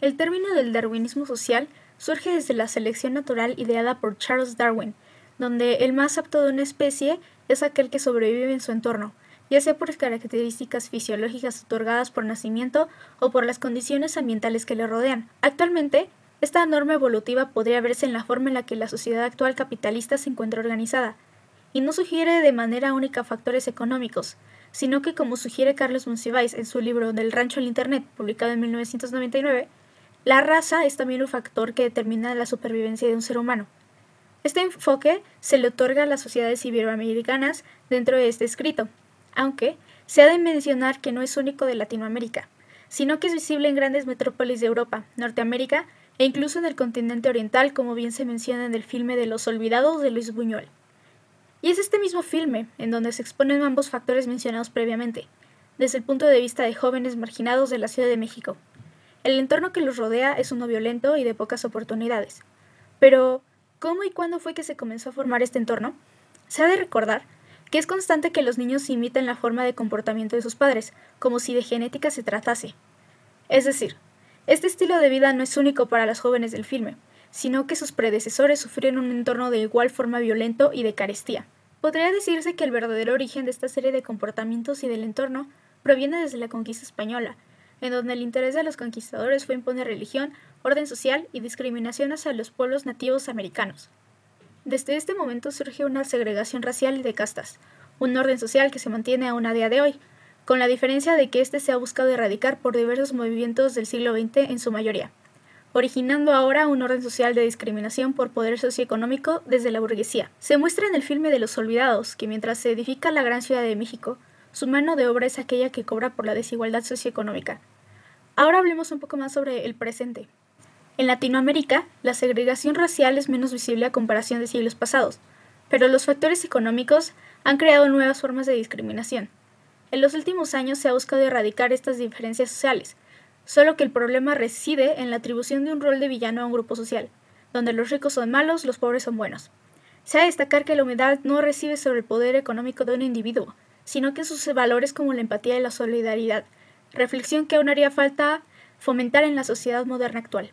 El término del darwinismo social surge desde la selección natural ideada por Charles Darwin, donde el más apto de una especie es aquel que sobrevive en su entorno, ya sea por características fisiológicas otorgadas por nacimiento o por las condiciones ambientales que le rodean. Actualmente, esta norma evolutiva podría verse en la forma en la que la sociedad actual capitalista se encuentra organizada, y no sugiere de manera única factores económicos, sino que como sugiere Carlos Monsiváis en su libro Del rancho al Internet, publicado en 1999, la raza es también un factor que determina la supervivencia de un ser humano. Este enfoque se le otorga a las sociedades iberoamericanas dentro de este escrito, aunque se ha de mencionar que no es único de Latinoamérica, sino que es visible en grandes metrópolis de Europa, Norteamérica e incluso en el continente oriental, como bien se menciona en el filme de Los Olvidados de Luis Buñuel. Y es este mismo filme en donde se exponen ambos factores mencionados previamente, desde el punto de vista de jóvenes marginados de la Ciudad de México, el entorno que los rodea es uno violento y de pocas oportunidades. Pero, ¿cómo y cuándo fue que se comenzó a formar este entorno? Se ha de recordar que es constante que los niños imiten la forma de comportamiento de sus padres, como si de genética se tratase. Es decir, este estilo de vida no es único para los jóvenes del filme, sino que sus predecesores sufrieron un entorno de igual forma violento y de carestía. Podría decirse que el verdadero origen de esta serie de comportamientos y del entorno proviene desde la conquista española, en donde el interés de los conquistadores fue imponer religión, orden social y discriminación hacia los pueblos nativos americanos. Desde este momento surge una segregación racial y de castas, un orden social que se mantiene aún a día de hoy, con la diferencia de que éste se ha buscado erradicar por diversos movimientos del siglo XX en su mayoría, originando ahora un orden social de discriminación por poder socioeconómico desde la burguesía. Se muestra en el filme de Los Olvidados que mientras se edifica la gran ciudad de México, su mano de obra es aquella que cobra por la desigualdad socioeconómica. Ahora hablemos un poco más sobre el presente. En Latinoamérica, la segregación racial es menos visible a comparación de siglos pasados, pero los factores económicos han creado nuevas formas de discriminación. En los últimos años se ha buscado erradicar estas diferencias sociales, solo que el problema reside en la atribución de un rol de villano a un grupo social, donde los ricos son malos, los pobres son buenos. Se ha de destacar que la humedad no recibe sobre el poder económico de un individuo, sino que sus valores como la empatía y la solidaridad, reflexión que aún haría falta fomentar en la sociedad moderna actual.